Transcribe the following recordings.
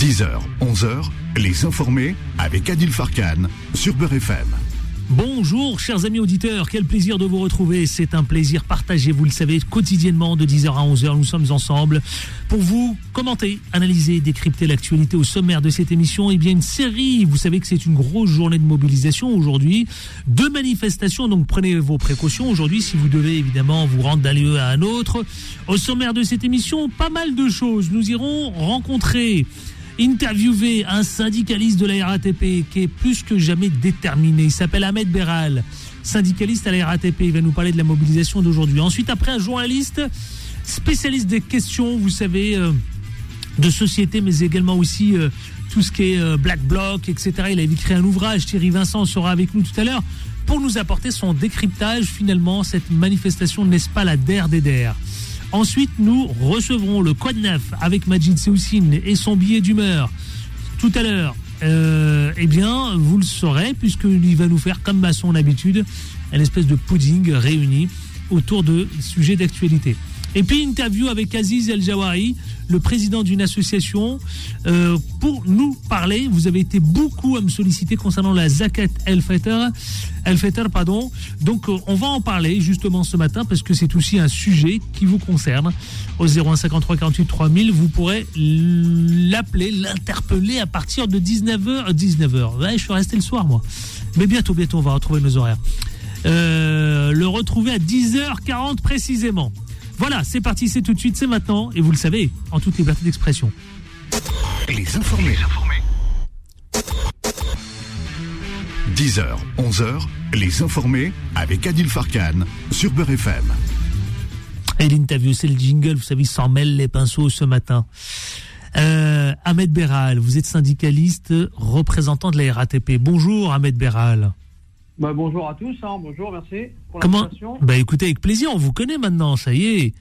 10h, 11h, les informés avec Adil Farkan sur Beurre FM. Bonjour chers amis auditeurs, quel plaisir de vous retrouver. C'est un plaisir partagé, vous le savez, quotidiennement de 10h à 11h. Nous sommes ensemble pour vous commenter, analyser, décrypter l'actualité au sommaire de cette émission. Et eh bien une série, vous savez que c'est une grosse journée de mobilisation aujourd'hui, deux manifestations, donc prenez vos précautions aujourd'hui si vous devez évidemment vous rendre d'un lieu à un autre. Au sommaire de cette émission, pas mal de choses. Nous irons rencontrer interviewer un syndicaliste de la RATP qui est plus que jamais déterminé. Il s'appelle Ahmed Beral, syndicaliste à la RATP. Il va nous parler de la mobilisation d'aujourd'hui. Ensuite, après, un journaliste spécialiste des questions, vous savez, euh, de société, mais également aussi euh, tout ce qui est euh, Black Bloc, etc. Il a écrit un ouvrage. Thierry Vincent sera avec nous tout à l'heure pour nous apporter son décryptage. Finalement, cette manifestation, n'est-ce pas la DER des DER? Ensuite, nous recevrons le Code Neuf avec Majid Seoussine et son billet d'humeur tout à l'heure. Euh, eh bien, vous le saurez, puisqu'il va nous faire, comme à son habitude, une espèce de pudding réuni autour de sujets d'actualité. Et puis, interview avec Aziz El Jawari, le président d'une association, euh, pour nous parler. Vous avez été beaucoup à me solliciter concernant la Zakat El Fetter. El Fetter, pardon. Donc, euh, on va en parler justement ce matin parce que c'est aussi un sujet qui vous concerne. Au 0153 48 3000, vous pourrez l'appeler, l'interpeller à partir de 19h. 19h. Ouais, je suis resté le soir, moi. Mais bientôt, bientôt, on va retrouver nos horaires. Euh, le retrouver à 10h40 précisément. Voilà, c'est parti, c'est tout de suite, c'est maintenant, et vous le savez, en toute liberté d'expression. Les informés. 10h, 11h, les informés avec Adil Farkan sur Beurre FM. Et l'interview, c'est le jingle, vous savez, s'en mêle les pinceaux ce matin. Euh, Ahmed Beral, vous êtes syndicaliste, représentant de la RATP. Bonjour Ahmed Beral. Bah, bonjour à tous, hein. bonjour, merci pour Comment Bah écoutez, avec plaisir, on vous connaît maintenant, ça y est.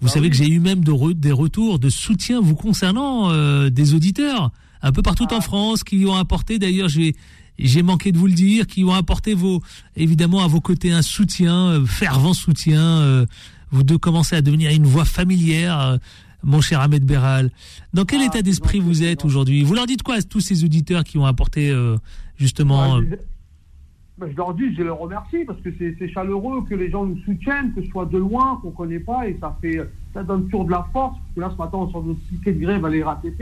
Vous bah savez que j'ai eu même des retours de soutien vous concernant euh, des auditeurs un peu partout en ah. France qui ont apporté, d'ailleurs j'ai j'ai manqué de vous le dire, qui ont apporté vos évidemment à vos côtés un soutien, euh, fervent soutien. Euh, vous deux commencez à devenir une voix familière, mon cher Ahmed Beral. Dans quel ah, état d'esprit vous êtes aujourd'hui? Vous leur dites quoi à tous ces auditeurs qui ont apporté justement ben, je leur dis, je les remercie parce que c'est chaleureux que les gens nous soutiennent, que ce soit de loin, qu'on ne connaît pas, et ça fait ça donne toujours de la force. Parce que là, ce matin, on sort notre ticket de grève à l'RATP.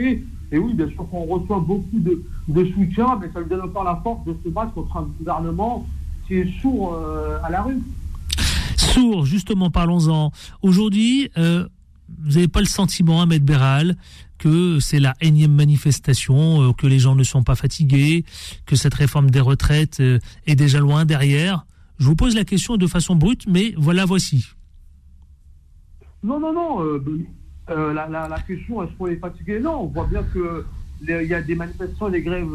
Et oui, bien sûr qu'on reçoit beaucoup de, de, soutien, mais ça nous donne encore la force de se battre contre un gouvernement qui est sourd euh, à la rue. Sourd, justement, parlons-en. Aujourd'hui, euh, vous n'avez pas le sentiment, Ahmed Béral, que c'est la énième manifestation, euh, que les gens ne sont pas fatigués, que cette réforme des retraites euh, est déjà loin derrière. Je vous pose la question de façon brute, mais voilà, voici. Non, non, non. Euh, la, question, est-ce qu'on est fatigué? Non, on voit bien que il y a des manifestations, des grèves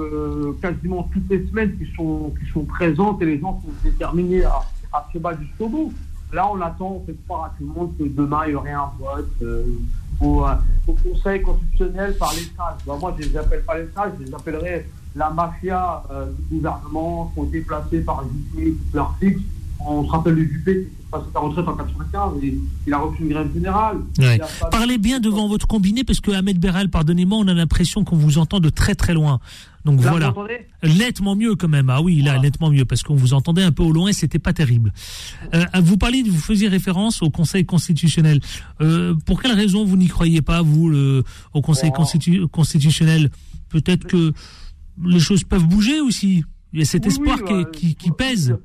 quasiment toutes les semaines qui sont, qui sont présentes et les gens sont déterminés à, à se battre jusqu'au bout. Là, on attend, on fait croire à tout le monde que demain, il y aurait un vote euh, au, Conseil constitutionnel par les sages. moi, je ne les appelle pas les sages, je les appellerais la mafia euh, du gouvernement qui ont été placés par Juppé, leur fixe. On se rappelle de Juppé qui passé sa retraite en 95 et il a reçu une grève générale. Parlez bien devant votre combiné parce que Ahmed Beral, pardonnez-moi, on a l'impression qu'on vous entend de très très loin. Donc voilà. Nettement mieux quand même. Ah oui, là, nettement mieux, parce qu'on vous entendait un peu au loin et c'était pas terrible. Euh, vous parliez, vous faisiez référence au Conseil constitutionnel. Euh, pour quelle raison vous n'y croyez pas, vous, le, au Conseil constitutionnel? Peut-être que les choses peuvent bouger aussi. Il y a cet espoir qui, qui, pèse.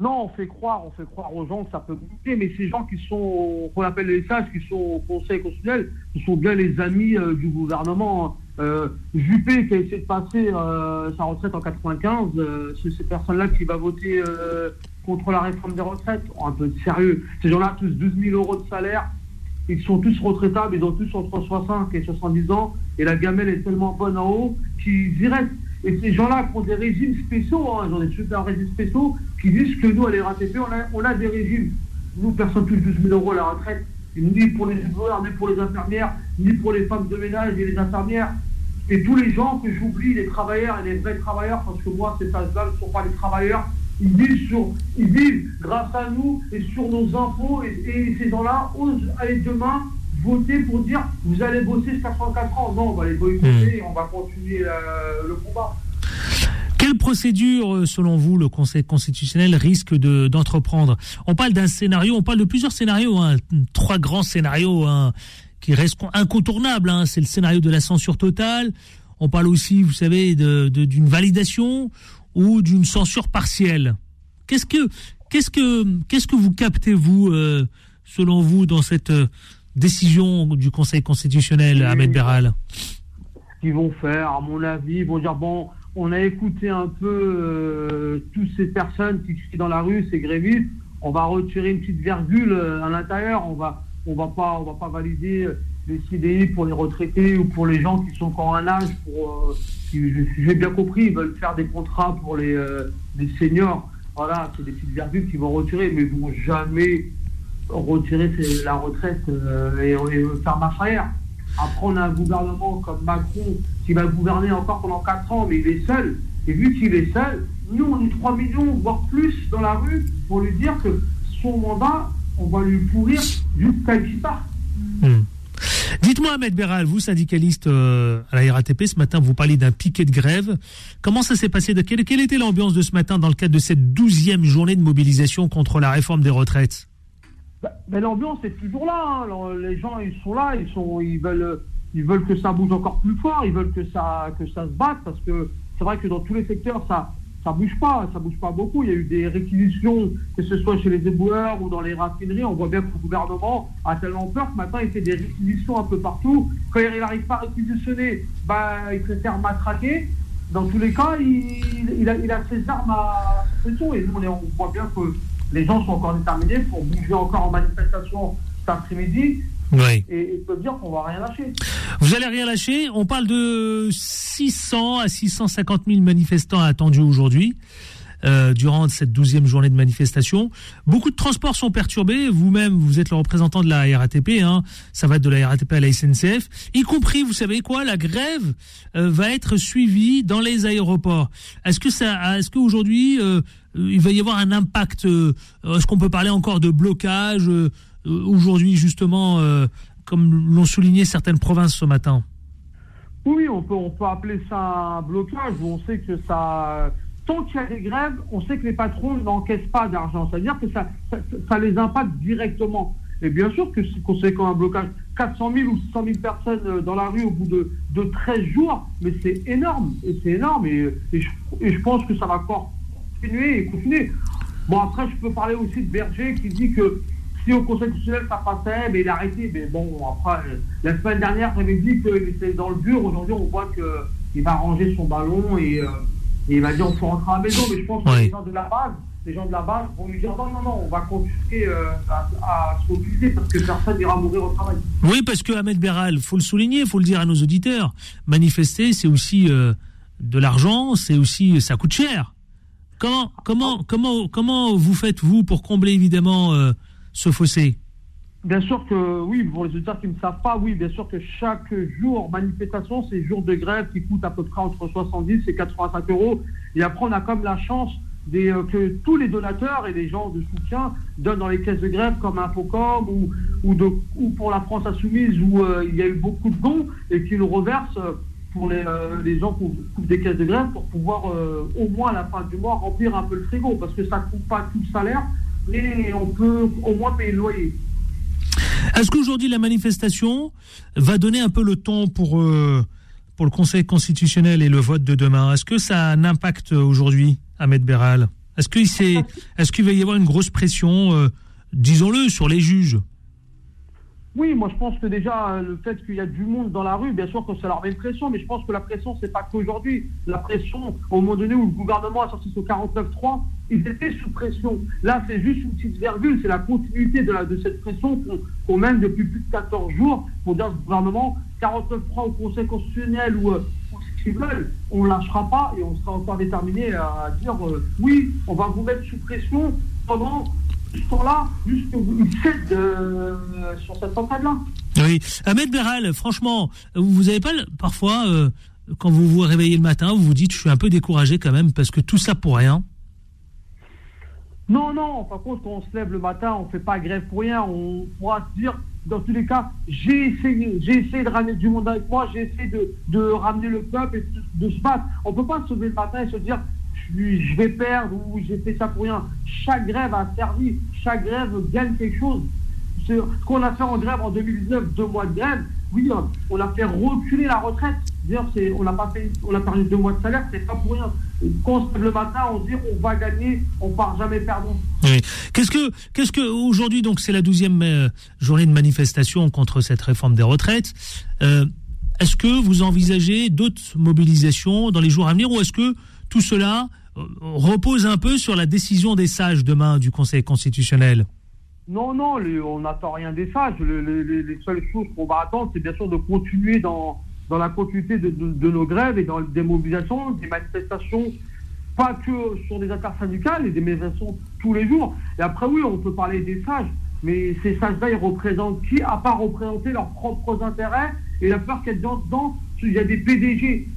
Non, on fait croire, on fait croire aux gens que ça peut bouger, mais ces gens qui sont, qu'on appelle les sages, qui sont au Conseil constitutionnel, ce sont bien les amis euh, du gouvernement. Euh, Juppé qui a essayé de passer euh, sa retraite en 95, euh, c'est ces personnes-là qui va voter contre la réforme des retraites. Oh, un peu sérieux. Ces gens-là, tous 12 000 euros de salaire, ils sont tous retraitables, ils ont tous entre 60 et 70 ans, et la gamelle est tellement bonne en haut qu'ils y restent. Et ces gens-là qui ont des régimes spéciaux, hein, ont des super régimes spéciaux, qui disent que nous, à l'RATP, on a, on a des régimes. Nous, personne plus de 12 000 euros à la retraite, ni pour les joueurs, ni pour les infirmières, ni pour les femmes de ménage et les infirmières. Et tous les gens que j'oublie, les travailleurs et les vrais travailleurs, parce que moi, ces âges-là ne sont pas les travailleurs, ils vivent, sur, ils vivent grâce à nous et sur nos impôts. Et, ces gens-là osent aller demain voter pour dire vous allez bosser jusqu'à 64 ans. Non, on va les boycotter et on va continuer euh, le combat. Quelle procédure, euh, selon vous, le Conseil constitutionnel risque de- d'entreprendre? On parle d'un scénario, on parle de plusieurs scénarios, hein, trois grands scénarios hein, qui restent incontournables. hein. C'est le scénario de la censure totale. On parle aussi, vous savez, d'une validation ou d'une censure partielle. Qu'est-ce que, qu'est-ce que, qu'est-ce que vous captez vous, euh, selon vous, dans cette décision du Conseil constitutionnel, Ahmed oui. Beral Ce qu'ils vont faire, à mon avis, ils vont dire bon, on a écouté un peu euh, toutes ces personnes qui crient dans la rue, ces grévistes. On va retirer une petite virgule euh, à l'intérieur. On va, on va pas, on va pas valider euh, les CDI pour les retraités ou pour les gens qui sont encore un âge. Pour, euh, j'ai bien compris, ils veulent faire des contrats pour les, euh, les seniors. Voilà, c'est des petites virgules qu'ils vont retirer, mais ils vont jamais retirer la retraite euh, et, faire marche arrière. Après, on a un gouvernement comme Macron qui va gouverner encore pendant 4 ans, mais il est seul. Et vu qu'il est seul, nous, on est 3 millions, voire plus, dans la rue pour lui dire que son mandat, on va lui pourrir jusqu'à qu'il parte. Hmm. Dites-moi, Ahmed Beral, vous, syndicaliste euh, à la RATP, ce matin, vous parlez d'un piquet de grève. Comment ça s'est passé? Quelle, quelle était l'ambiance de ce matin dans le cadre de cette douzième journée de mobilisation contre la réforme des retraites? Bah, l'ambiance est toujours là. hein. Les gens, ils sont là, ils sont, ils veulent, ils veulent que ça bouge encore plus fort. Ils veulent que ça, que ça se batte parce que c'est vrai que dans tous les secteurs, ça, ça bouge pas, ça bouge pas beaucoup. Il y a eu des réquisitions, que ce soit chez les éboueurs ou dans les raffineries. On voit bien que le gouvernement a tellement peur que maintenant il fait des réquisitions un peu partout. Quand il n'arrive pas à réquisitionner, bah, il préfère matraquer. Dans tous les cas, il, a, il a ses armes à pression. Et nous, on voit bien que les gens sont encore déterminés pour bouger encore en manifestation cet après-midi Oui. et, et peuvent dire qu'on va rien lâcher. Vous allez rien lâcher. On parle de 600 à 650 000 manifestants attendus aujourd'hui. Euh, durant cette douzième journée de manifestation. Beaucoup de transports sont perturbés. Vous-même, vous êtes le représentant de la RATP. Hein. Ça va de la RATP à la SNCF. Y compris, vous savez quoi, la grève euh, va être suivie dans les aéroports. Est-ce que ça, est-ce qu'aujourd'hui, euh, il va y avoir un impact euh, Est-ce qu'on peut parler encore de blocage aujourd'hui, justement, comme l'ont souligné certaines provinces ce matin? Oui, on peut, on peut appeler ça un blocage on sait que ça. Tant qu'il y a des grèves, on sait que les patrons n'encaissent pas d'argent. C'est-à-dire que ça, les impacte directement. Et bien sûr que c'est conséquent un blocage. 400 000 ou 600 000 personnes euh, dans la rue au bout de, de 13 jours, mais c'est énorme. Et c'est énorme. Et, je, pense que ça va encore continuer et continuer. Bon, après, je peux parler aussi de Berger qui dit que si au Conseil constitutionnel ça passait, mais il a arrêté. Mais bon, après, euh, la semaine dernière, j'avais dit qu'il était dans le dur. Aujourd'hui, on voit qu'il va ranger son ballon et, euh, et il va dire on faut rentrer à la maison. Mais je pense que Oui. les gens de la base, les gens de la base vont lui dire non, non, non, on va continuer euh, à, à se mobiliser parce que personne n'ira mourir au travail. Oui, parce que Ahmed Beral, faut le souligner, faut le dire à nos auditeurs, manifester, c'est aussi euh, de l'argent, c'est aussi, ça coûte cher. Comment, comment, comment, comment vous faites vous pour combler évidemment euh, ce fossé? Bien sûr que oui, pour les auditeurs qui ne savent pas, oui, bien sûr que chaque jour manifestation, c'est jour de grève qui coûte à peu près entre 70 et 85 euros. Et après, on a comme la chance des, euh, que tous les donateurs et les gens de soutien donnent dans les caisses de grève comme Infocom ou, ou, de, ou pour la France Insoumise où euh, il y a eu beaucoup de dons et qui nous reversent pour les, euh, les gens qui ouvrent des caisses de grève pour pouvoir au moins à la fin du mois remplir un peu le frigo parce que ça ne coûte pas tout le salaire mais on peut au moins payer le loyer. Est-ce qu'aujourd'hui la manifestation va donner un peu le ton pour, euh, pour le Conseil constitutionnel et le vote de demain? Est-ce que ça a un impact aujourd'hui, Ahmed Beral? Est-ce qu'il est, est qu'il va y avoir une grosse pression, euh, disons-le, sur les juges? Oui, moi je pense que déjà euh, le fait qu'il y a du monde dans la rue, bien sûr que ça leur met une pression, mais je pense que la pression c'est pas qu'aujourd'hui. La pression, au moment donné où le gouvernement a sorti ce 49.3, ils étaient sous pression. Là c'est juste une petite virgule, c'est la continuité de, cette pression qu'on mène depuis plus de 14 jours pour dire au gouvernement 49.3 au Conseil constitutionnel ou, euh, qu'ils veulent, on ne lâchera pas et on sera encore déterminé à dire euh, oui, on va vous mettre sous pression pendant ce temps-là, jusqu'à ce qu'ils cèdent euh, sur cette centrale-là. Oui. Ahmed Beral, franchement, vous avez pas parfois, euh, quand vous vous réveillez le matin, vous vous dites, je suis un peu découragé quand même, parce que tout ça pour rien Non, non, par contre, quand on se lève le matin, on ne fait pas grève pour rien. On pourra se dire, dans tous les cas, j'ai essayé, j'ai essayé de ramener du monde avec moi, j'ai essayé de, ramener le peuple et de, se battre. On ne peut pas se lever le matin et se dire, je vais perdre ou j'ai fait ça pour rien. Chaque grève a servi, chaque grève gagne quelque chose. Ce qu'on a fait en grève en 2019, deux mois de grève, oui, on a fait reculer la retraite. D'ailleurs, on n'a pas fait, on a perdu deux mois de salaire, c'est pas pour rien. Quand on se le matin, on dit on va gagner, on part jamais perdant. Qu'est-ce que, qu'est-ce que aujourd'hui donc c'est la douzième euh, journée de manifestation contre cette réforme des retraites. Euh, est-ce que vous envisagez d'autres mobilisations dans les jours à venir ou est-ce que tout cela repose un peu sur la décision des sages demain du Conseil constitutionnel Non, non, on n'attend rien des sages. les seules choses qu'on va attendre, c'est bien sûr de continuer dans dans la continuité de, nos grèves et dans des mobilisations, des manifestations, pas que sur des affaires syndicales, et des manifestations tous les jours. Et après, oui, on peut parler des sages, mais ces sages-là, ils représentent qui, à part représenter leurs propres intérêts et la peur qu'elles dans Il y a des PDG,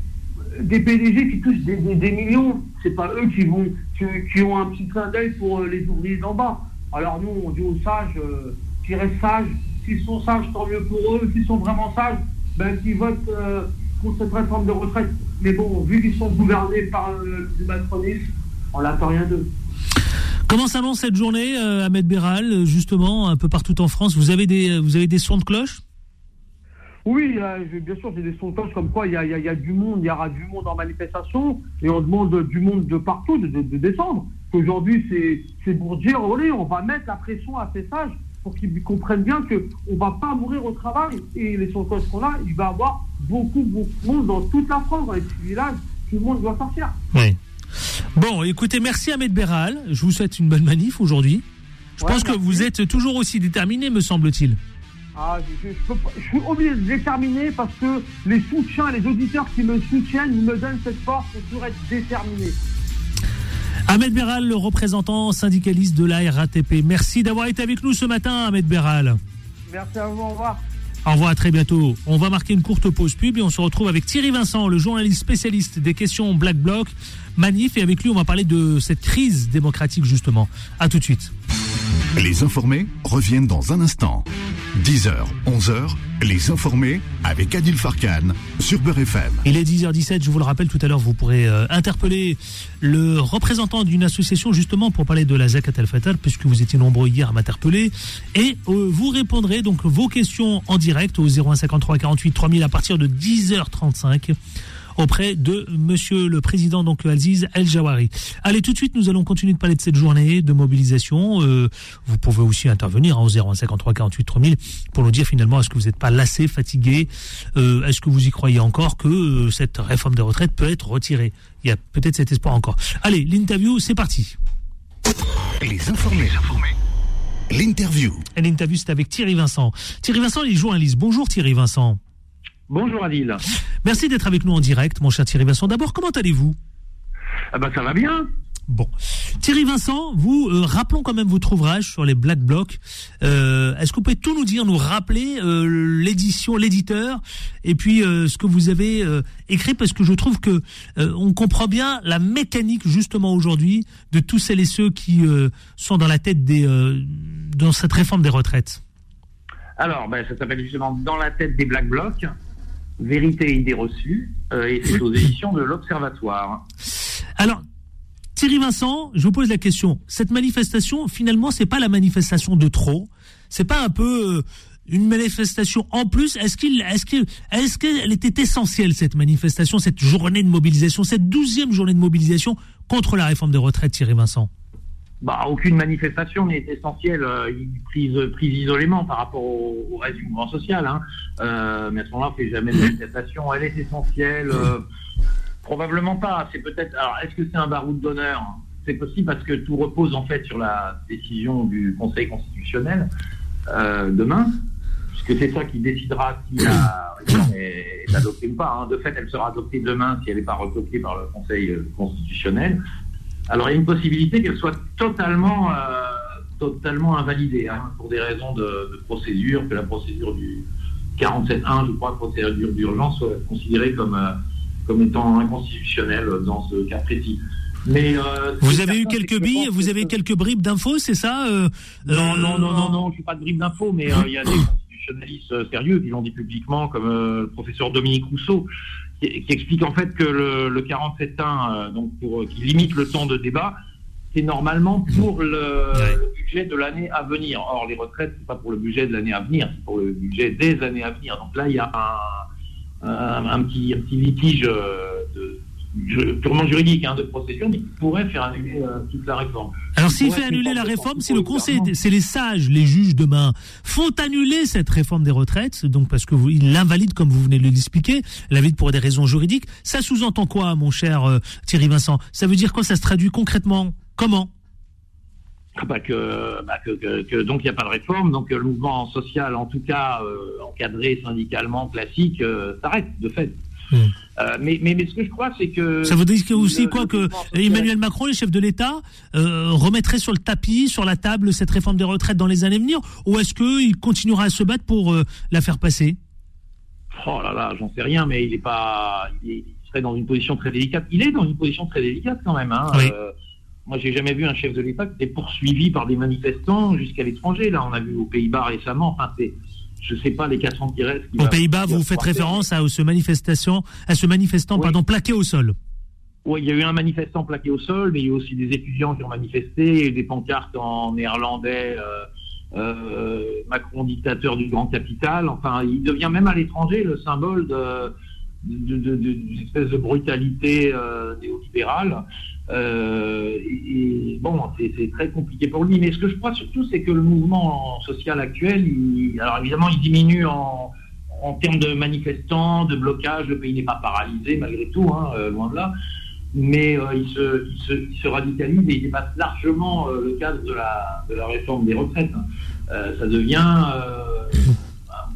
des PDG qui touchent des, des, millions, c'est pas eux qui vont, qui, ont un petit clin d'œil pour euh, les ouvriers d'en bas. Alors nous, on dit aux sages, euh, qui restent sages, s'ils sont sages, tant mieux pour eux, s'ils sont vraiment sages, ben, qui votent euh, contre cette réforme de retraite. Mais bon, vu qu'ils sont gouvernés par euh, le macronisme, on n'attend rien d'eux. Comment s'annonce cette journée, Ahmed Béral, justement, un peu partout en France? Vous avez des, vous avez des sons de cloche? Oui, bien sûr, j'ai des cloche comme quoi il y, a, y, a, du monde, il y aura du monde en manifestation et on demande du monde de partout de, de, descendre. Aujourd'hui, c'est pour dire, on va mettre la pression à ces sages pour qu'ils comprennent bien qu'on ne va pas mourir au travail. Et les sondages qu'on a, il va y avoir beaucoup, beaucoup de monde dans toute la France, dans les petits villages. Tout le monde doit sortir. Oui. Bon, écoutez, merci Ahmed Béral. Je vous souhaite une bonne manif aujourd'hui. Je pense que vous êtes toujours aussi déterminé, me semble-t-il. Ah, je, suis obligé de déterminer parce que les soutiens, les auditeurs qui me soutiennent, me donnent cette force pour être déterminé. Ahmed Béral, le représentant syndicaliste de la RATP. Merci d'avoir été avec nous ce matin, Ahmed Béral. Merci à vous, au revoir. Au revoir, à très bientôt. On va marquer une courte pause pub et on se retrouve avec Thierry Vincent, le journaliste spécialiste des questions Black Bloc, Manif, et avec lui on va parler de cette crise démocratique justement. A tout de suite. Les informés reviennent dans un instant. 10h, 11h, les informés avec Adil Farkan sur Beurre FM. Il est 10h17, je vous le rappelle tout à l'heure, vous pourrez euh, interpeller le représentant d'une association justement pour parler de la Zakat al-Fatal, puisque vous étiez nombreux hier à m'interpeller. Et euh, vous répondrez donc vos questions en direct au 0153 48 3000 à partir de 10h35 auprès de Monsieur le Président, donc Aziz El Jawari. Allez, tout de suite, nous allons continuer de parler de cette journée de mobilisation. Euh, vous pouvez aussi intervenir hein, au 0153 48 3000 pour nous dire finalement est-ce que vous n'êtes pas lassé, fatigué, euh, est-ce que vous y croyez encore que euh, cette réforme des retraites peut être retirée? Il y a peut-être cet espoir encore. Allez, l'interview, c'est parti. Les informés. L'interview. L'interview, c'est avec Thierry Vincent. Thierry Vincent, il joue un liste. Bonjour Thierry Vincent. Bonjour Adil. Merci d'être avec nous en direct, mon cher Thierry Vincent. D'abord, comment allez-vous? Ah ben, Ça va bien. Bon. Thierry Vincent, vous, euh, rappelons quand même votre ouvrage sur les Black Blocs. Euh, est-ce que vous pouvez tout nous dire, nous rappeler euh, l'édition, l'éditeur, et puis ce que vous avez écrit, parce que je trouve que on comprend bien la mécanique justement aujourd'hui de tous celles et ceux qui sont dans la tête des, dans cette réforme des retraites. Alors, ben, ça s'appelle justement Dans la tête des Black Blocs. Vérité et idées reçues, euh, et c'est aux éditions de l'Observatoire. Alors, Thierry Vincent, je vous pose la question. Cette manifestation, finalement, c'est pas la manifestation de trop. C'est pas un peu euh, une manifestation en plus. Est-ce qu'il, est-ce que, est-ce qu'elle était essentielle cette manifestation, cette journée de mobilisation, cette douzième journée de mobilisation contre la réforme des retraites, Thierry Vincent? Bah, aucune manifestation n'est essentielle, euh, prise, prise isolément par rapport au, reste du mouvement social. Hein. Euh, mais à ce moment-là, on fait jamais de manifestation. Elle est essentielle. Euh, probablement pas. C'est peut-être. Alors, est-ce que c'est un baroud d'honneur? C'est possible parce que tout repose en fait sur la décision du Conseil constitutionnel demain, puisque c'est ça qui décidera si la réforme est, adoptée ou pas. Hein. De fait, elle sera adoptée demain si elle n'est pas retoquée par le Conseil constitutionnel. Alors il y a une possibilité qu'elle soit totalement, euh, totalement invalidée hein, pour des raisons de, procédure, que la procédure du 47.1, je crois, procédure d'urgence soit considérée comme, euh, comme étant inconstitutionnelle dans ce cas précis. Mais vous avez eu quelques billes, vous avez quelques bribes d'infos, c'est ça Non, non, non, non, non, je suis pas de bribes d'infos, mais il y a des constitutionnalistes sérieux qui l'ont dit publiquement, comme le professeur Dominique Rousseau, qui, explique en fait que le, le 47.1, donc pour qui limite le temps de débat, c'est normalement pour le, budget de l'année à venir. Or, les retraites, c'est pas pour le budget de l'année à venir, c'est pour le budget des années à venir. Donc là, il y a un, un, petit, un petit, litige euh, de, purement juridique hein, de procédure, mais qui pourrait faire annuler euh, toute la réforme. Alors s'il fait annuler la réforme, si le Conseil, c'est les sages, les juges demain, font annuler cette réforme des retraites, donc parce que vous, ils l'invalident comme vous venez de l'expliquer, l'invalident pour des raisons juridiques, ça sous-entend quoi, mon cher euh, Thierry Vincent? Ça veut dire quoi? Ça se traduit concrètement? Comment? Ah bah que, bah que, donc il n'y a pas de réforme, donc le mouvement social, en tout cas euh, encadré syndicalement classique, euh, s'arrête de fait. Hmm. Euh, mais, mais, mais, ce que je crois, c'est que... Ça veut dire aussi quoi que Emmanuel Macron, le chef de l'État, remettrait sur le tapis, sur la table, cette réforme des retraites dans les années à venir Ou est-ce qu'il continuera à se battre pour la faire passer? Oh là là, j'en sais rien, mais il est pas... Il, serait dans une position très délicate. Il est dans une position très délicate quand même. Hein, moi, j'ai jamais vu un chef de l'État qui était poursuivi par des manifestants jusqu'à l'étranger. Là, on a vu aux Pays-Bas récemment. Enfin, c'est, je sais pas les 400 qui restent. aux Pays-Bas, vous faites référence à ce manifestation, à ce manifestant, pardon, plaqué au sol. Oui, il y a eu un manifestant plaqué au sol, mais il y a eu aussi des étudiants qui ont manifesté, des pancartes en néerlandais. Euh, euh, Macron dictateur du grand capital. Enfin, il devient même à l'étranger le symbole de d'une espèce de brutalité euh, néolibérale. Euh, et, bon, c'est très compliqué pour lui. Mais ce que je crois surtout, c'est que le mouvement social actuel, alors évidemment, il diminue en, en, termes de manifestants, de blocage. Le pays n'est pas paralysé malgré tout, hein, euh, loin de là. Mais euh, il, se, se, radicalise et il dépasse largement le cadre de la, de la réforme des retraites. Hein. ça devient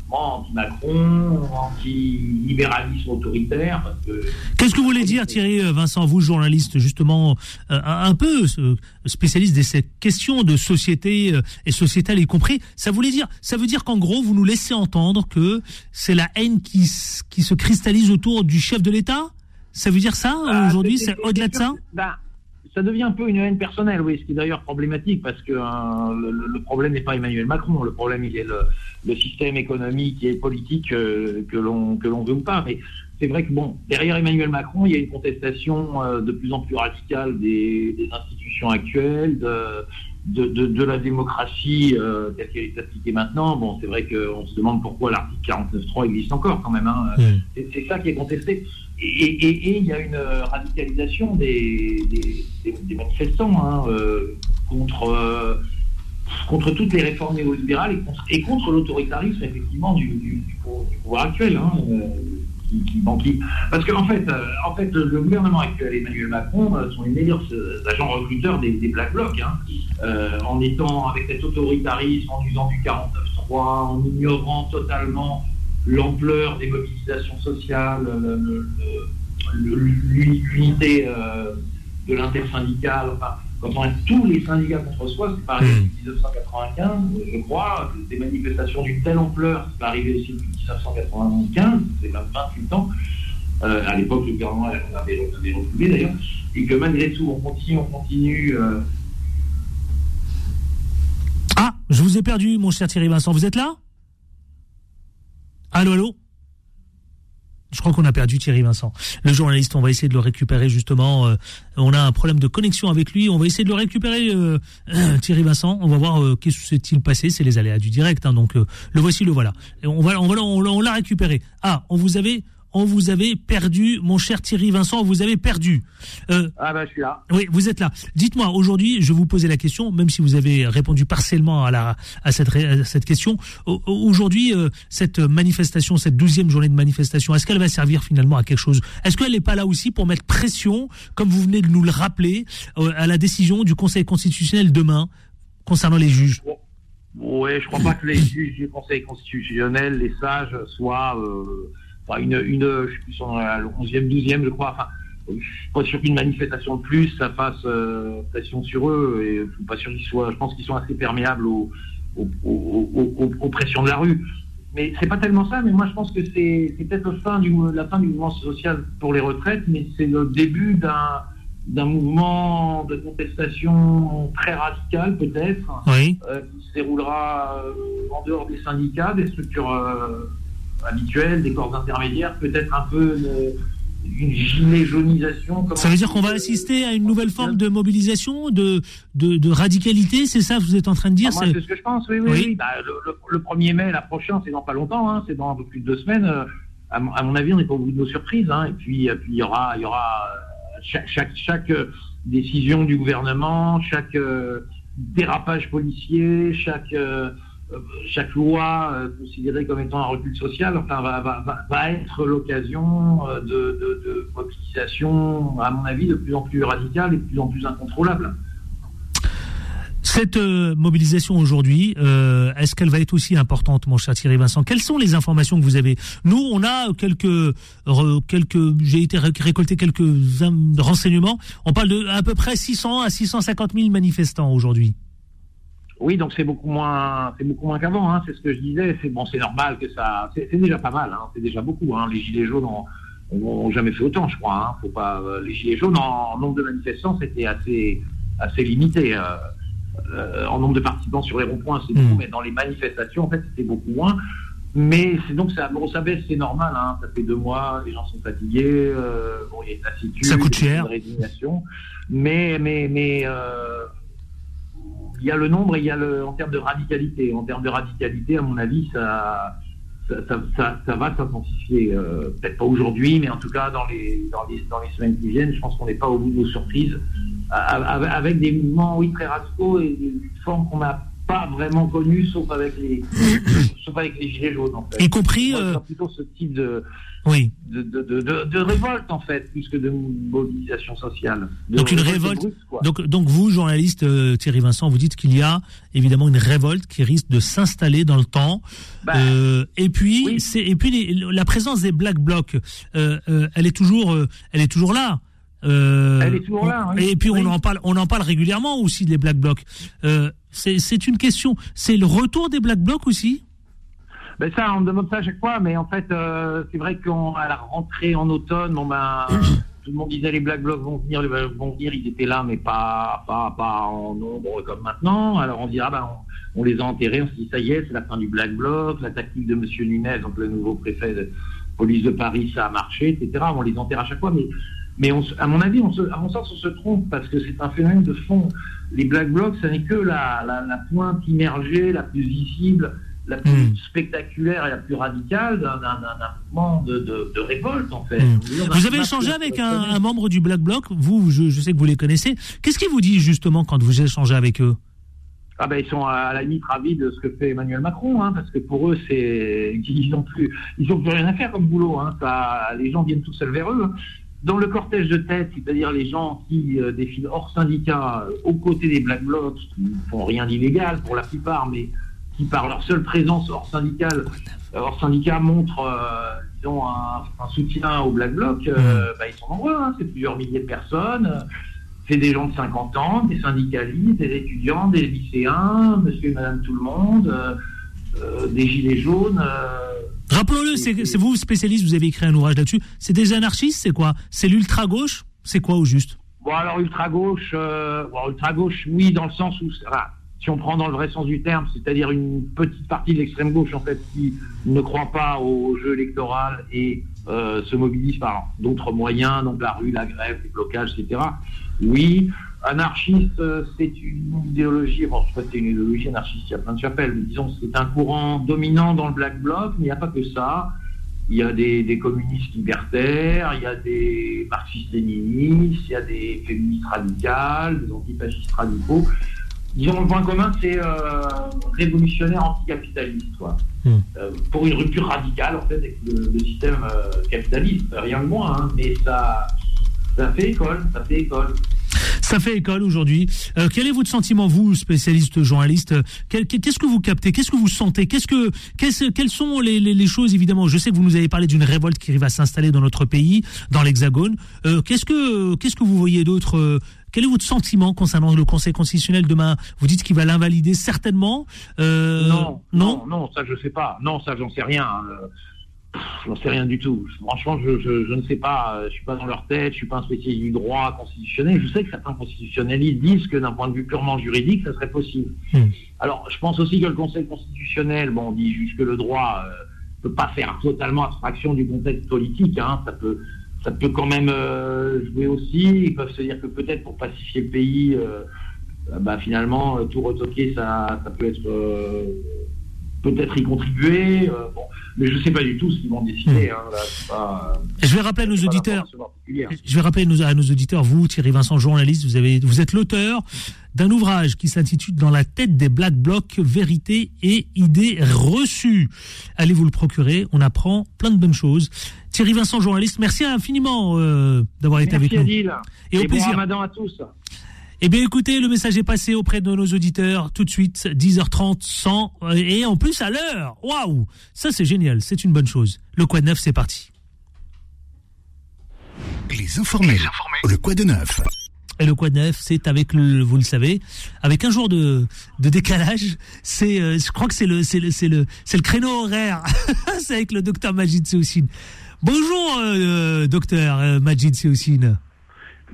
anti-Macron, anti-libéralisme autoritaire. Qu'est-ce que vous voulez dire, Thierry euh, Vincent, vous, journaliste, justement, euh, un peu spécialiste de ces questions de société euh, et sociétale y compris Ça voulait dire, ça veut dire qu'en gros, vous nous laissez entendre que c'est la haine qui, qui se cristallise autour du chef de l'État? Ça veut dire ça bah, aujourd'hui C'est au-delà de ça? bah, ça devient un peu une haine personnelle, oui, ce qui est d'ailleurs problématique parce que le, problème n'est pas Emmanuel Macron, le problème il est le, le système économique et politique euh, que l'on que l'on veut ou pas. Mais c'est vrai que bon, derrière Emmanuel Macron, il y a une contestation euh, de plus en plus radicale des, institutions actuelles, de, de, la démocratie euh, telle qu'elle est appliquée maintenant. Bon, c'est vrai qu'on se demande pourquoi l'article 49.3 existe encore quand même. Hein. C'est ça qui est contesté. Et, il y a une radicalisation des, des, manifestants hein, contre contre toutes les réformes néolibérales et contre, l'autoritarisme effectivement du, pouvoir actuel. Hein, euh, qui, parce qu'en fait, euh, en fait, le gouvernement actuel, Emmanuel Macron, euh, sont les meilleurs agents recruteurs des, Black Blocs, hein, en étant avec cet autoritarisme, en usant du 49-3, en ignorant totalement l'ampleur des mobilisations sociales, l'unité de l'intersyndicale, enfin, quand on a tous les syndicats contre soi, c'est pas arrivé depuis 1995, je crois, des manifestations d'une telle ampleur, c'est pas arrivé aussi depuis 1995, c'est même 28 ans. Euh, à l'époque, le gouvernement avait, avait reculé d'ailleurs, et que malgré tout, on continue, on continue. Euh. Ah, je vous ai perdu, mon cher Thierry Vincent, vous êtes là? Allô, allô? Je crois qu'on a perdu Thierry Vincent. Le journaliste, on va essayer de le récupérer justement. Euh, on a un problème de connexion avec lui. On va essayer de le récupérer, euh, Thierry Vincent. On va voir euh, qu'est-ce qui s'est-il passé. C'est les aléas du direct. Hein, donc le voici, le voilà. On va, on va, on l'a récupéré. Ah, on vous avait on vous avait perdu, mon cher Thierry Vincent, vous avez perdu. Euh, ah ben je suis là. Oui, vous êtes là. Dites-moi, aujourd'hui, je vous posais la question, même si vous avez répondu partiellement à, la, à, cette, cette question. Aujourd'hui, euh, cette manifestation, cette douzième journée de manifestation, est-ce qu'elle va servir finalement à quelque chose? Est-ce qu'elle n'est pas là aussi pour mettre pression, comme vous venez de nous le rappeler, euh, à la décision du Conseil constitutionnel demain concernant les juges? Oui, je crois pas que les juges du Conseil constitutionnel, les sages, soient une, une, je suis plus sur la 11e, 12e, je crois. Enfin, je suis pas sûr qu'une manifestation de plus, ça fasse euh, pression sur eux. Et je suis pas sûr qu'ils soient. Je pense qu'ils sont assez perméables aux, aux, pressions de la rue. Mais c'est pas tellement ça. Mais moi, je pense que c'est peut-être la fin du mouvement social pour les retraites, mais c'est le début d'un d'un mouvement de contestation très radical peut-être, Oui. euh, qui se déroulera euh, en dehors des syndicats, des structures habituelles, des corps intermédiaires, peut-être un peu une gilet jaunisation. comme Ça veut dire qu'on va euh, assister à une nouvelle forme de mobilisation, de, de, de radicalité, c'est ça que vous êtes en train de dire Ah, c'est- ce que je pense, oui, oui. Oui. oui. Bah, le, le- le 1er mai, la prochaine, c'est dans pas longtemps, hein, c'est dans un peu plus de deux semaines. Euh, à, mon- à mon avis, on n'est pas au bout de nos surprises. Hein, et puis, euh, puis il y aura, il y aura chaque, chaque, chaque décision du gouvernement, chaque euh, dérapage policier, chaque, euh, chaque loi euh, considérée comme étant un recul social, va, être l'occasion euh, de, mobilisation, à mon avis, de plus en plus radicale et de plus en plus incontrôlable. Cette euh, mobilisation aujourd'hui, euh, est-ce qu'elle va être aussi importante, mon cher Thierry Vincent? Quelles sont les informations que vous avez? Nous, on a quelques, quelques, j'ai été ré- récolter quelques hum, renseignements. On parle de à peu près 600 à 650 000 manifestants aujourd'hui. Oui, donc c'est beaucoup moins, c'est beaucoup moins qu'avant. Hein, c'est ce que je disais. C'est bon, c'est normal que ça, c'est déjà pas mal. Hein, c'est déjà beaucoup. Hein, les gilets jaunes ont, ont- jamais fait autant, je crois. Hein, faut pas. euh, les gilets jaunes en nombre de manifestants, c'était assez, assez limité. euh, euh, en nombre de participants sur les ronds-points, c'est beaucoup, Mm. mais dans les manifestations, en fait, c'était beaucoup moins. Mais c'est donc ça, bon, ça baisse, c'est normal. Hein, ça fait deux mois, les gens sont fatigués. euh, bon, il y a une lassitude, Ça coûte cher. Une résignation. Mais, mais, mais. euh, il y a le nombre et il y a le en termes de radicalité. En termes de radicalité, à mon avis, ça ça, ça, ça- va s'intensifier. euh, Peut-être pas aujourd'hui, mais en tout cas dans les, dans les dans les semaines qui viennent, je pense qu'on n'est pas au bout de nos surprises, a- a- avec des mouvements oui très radicaux et une forme qu'on n'a pas vraiment connue, sauf avec les sauf avec les gilets jaunes. En fait. Y compris, euh, plutôt ce type de oui. de, de, de, de- révolte en fait, plus que de mobilisation sociale. Donc une révolte. brute, quoi. Donc, donc vous, journaliste euh, Thierry Vincent, vous dites qu'il y a évidemment une révolte qui risque de s'installer dans le temps. Bah, Euh, et puis, oui. c'est et puis les- la présence des black blocs, euh, euh, elle est toujours, elle est toujours là. Euh, Elle est toujours là. Et puis on en parle, on en parle régulièrement aussi des black blocs. Euh, c'est une question. C'est le retour des black blocs aussi? Ben ça, on me demande ça à chaque fois, mais en fait, euh, c'est vrai qu'à la rentrée en automne, bon ben, tout le monde disait les Black Blocs vont venir, les Black Blocs vont venir, ils étaient là, mais pas, pas, pas en nombre comme maintenant. Alors on dira, ben, on, on les a enterrés, on se dit ça y est, c'est la fin du Black Bloc, la tactique de Monsieur Nunez, donc le nouveau préfet de police de Paris, ça a marché, etc. On les enterre à chaque fois, mais, mais on à mon avis, on se, à mon sens, on se trompe parce que c'est un phénomène de fond. Les Black Blocs, ça n'est que la, la, la pointe immergée, la plus visible, la plus Mm. spectaculaire et la plus radicale d'un mouvement de, de, de révolte, en fait. Mm. Dire, Vous avez échangé avec un, un membre du black bloc. Vous, je, je sais que vous les connaissez. Qu'est-ce qu'ils vous disent justement quand vous échangez avec eux? Ah ben ils sont à la limite ravis de ce que fait Emmanuel Macron, hein, parce que pour eux c'est ils n'ont plus ils ont plus rien à faire comme boulot. Hein, ça, les gens viennent tout seuls vers eux. Dans le cortège de tête, c'est-à-dire les gens qui euh, défilent hors syndicat, euh, aux côtés des Black Blocs, qui ne font rien d'illégal pour la plupart, mais qui par leur seule présence hors syndical, euh, hors syndicat montrent euh, disons un, un soutien aux Black Blocs, euh, bah, ils sont nombreux, hein, c'est plusieurs milliers de personnes. C'est des gens de 50 ans, des syndicalistes, des étudiants, des lycéens, monsieur et madame tout le monde, euh, des gilets jaunes. euh, Rappelons-le, c'est c'est vous spécialiste, vous avez écrit un ouvrage là-dessus. C'est des anarchistes, c'est quoi? C'est l'ultra gauche C'est quoi au juste? Bon, alors ultra-gauche, euh, bon, ultra-gauche, oui, dans le sens où, enfin, si on prend dans le vrai sens du terme, c'est-à-dire une petite partie de l'extrême gauche, en fait, qui ne croit pas au jeu électoral et euh, se mobilise par d'autres moyens, donc la rue, la grève, les blocages, etc. Oui, anarchiste, euh, c'est une idéologie, bon, c'est une idéologie anarchiste, il y a plein de chapelles, mais disons, c'est un courant dominant dans le Black Bloc, mais il n'y a pas que ça. Il y a des, des communistes libertaires, il y a des marxistes-léninistes, il y a des féministes radicales, des antifascistes radicaux. Disons, le point commun, c'est euh, révolutionnaire anticapitaliste, quoi. Hmm. Euh, pour une rupture radicale, en fait, avec le, le système euh, capitaliste. Rien de moins, hein, mais ça, ça fait école, ça fait école. Ça fait école aujourd'hui. Euh, quel est votre sentiment, vous, spécialiste journaliste quel- Qu'est-ce que vous captez? Qu'est-ce que vous sentez? Qu'est-ce que, qu'est-ce- Quelles sont les, les- les choses, évidemment? Je sais que vous nous avez parlé d'une révolte qui arrive à s'installer dans notre pays, dans l'Hexagone. Euh, qu'est-ce que Qu'est-ce que vous voyez d'autre euh, Quel est votre sentiment concernant le Conseil constitutionnel demain? Vous dites qu'il va l'invalider certainement. Euh, non, non, non, ça je sais pas. Non, ça j'en sais rien. Euh, je n'en sais rien du tout. Franchement, je, ne sais pas. Je suis pas dans leur tête. Je suis pas un spécialiste du droit constitutionnel. Je sais que certains constitutionnalistes disent que d'un point de vue purement juridique, ça serait possible. Hmm. Alors, je pense aussi que le Conseil constitutionnel, bon, on dit juste que le droit ne euh, peut pas faire totalement abstraction du contexte politique. Hein. ça peut, ça peut quand même euh, jouer aussi. Ils peuvent se dire que peut-être pour pacifier le pays, euh, bah, finalement, tout retoquer, ça, ça peut être peut-être y contribuer. Euh, mais je ne sais pas du tout ce qu'ils vont décider. Hmm. Hein, je vais rappeler à nos auditeurs. Je vais rappeler à nos, auditeurs, vous, Thierry Vincent, journaliste, vous, avez, vous êtes l'auteur d'un ouvrage qui s'intitule Dans la tête des Black Blocs, vérité et idées reçues. Allez vous le procurer, on apprend plein de bonnes choses. Thierry Vincent, journaliste, merci infiniment euh, d'avoir été avec nous. Et, et au plaisir. Bon à tous. Eh bien, écoutez, le message est passé auprès de nos auditeurs tout de suite, 10h30, 100, et en plus à l'heure. Waouh Ça, c'est génial, c'est une bonne chose. Le Quad Neuf, c'est parti. Les informés. Le Quad Neuf. Et le Quad Neuf, c'est avec le, vous le savez, avec un jour de, de décalage. C'est, euh, je crois que c'est le, c'est le, c'est le, c'est le créneau horaire. c'est avec le docteur Majid Seoussine. Bonjour, euh, euh docteur euh, Majid Seoussine.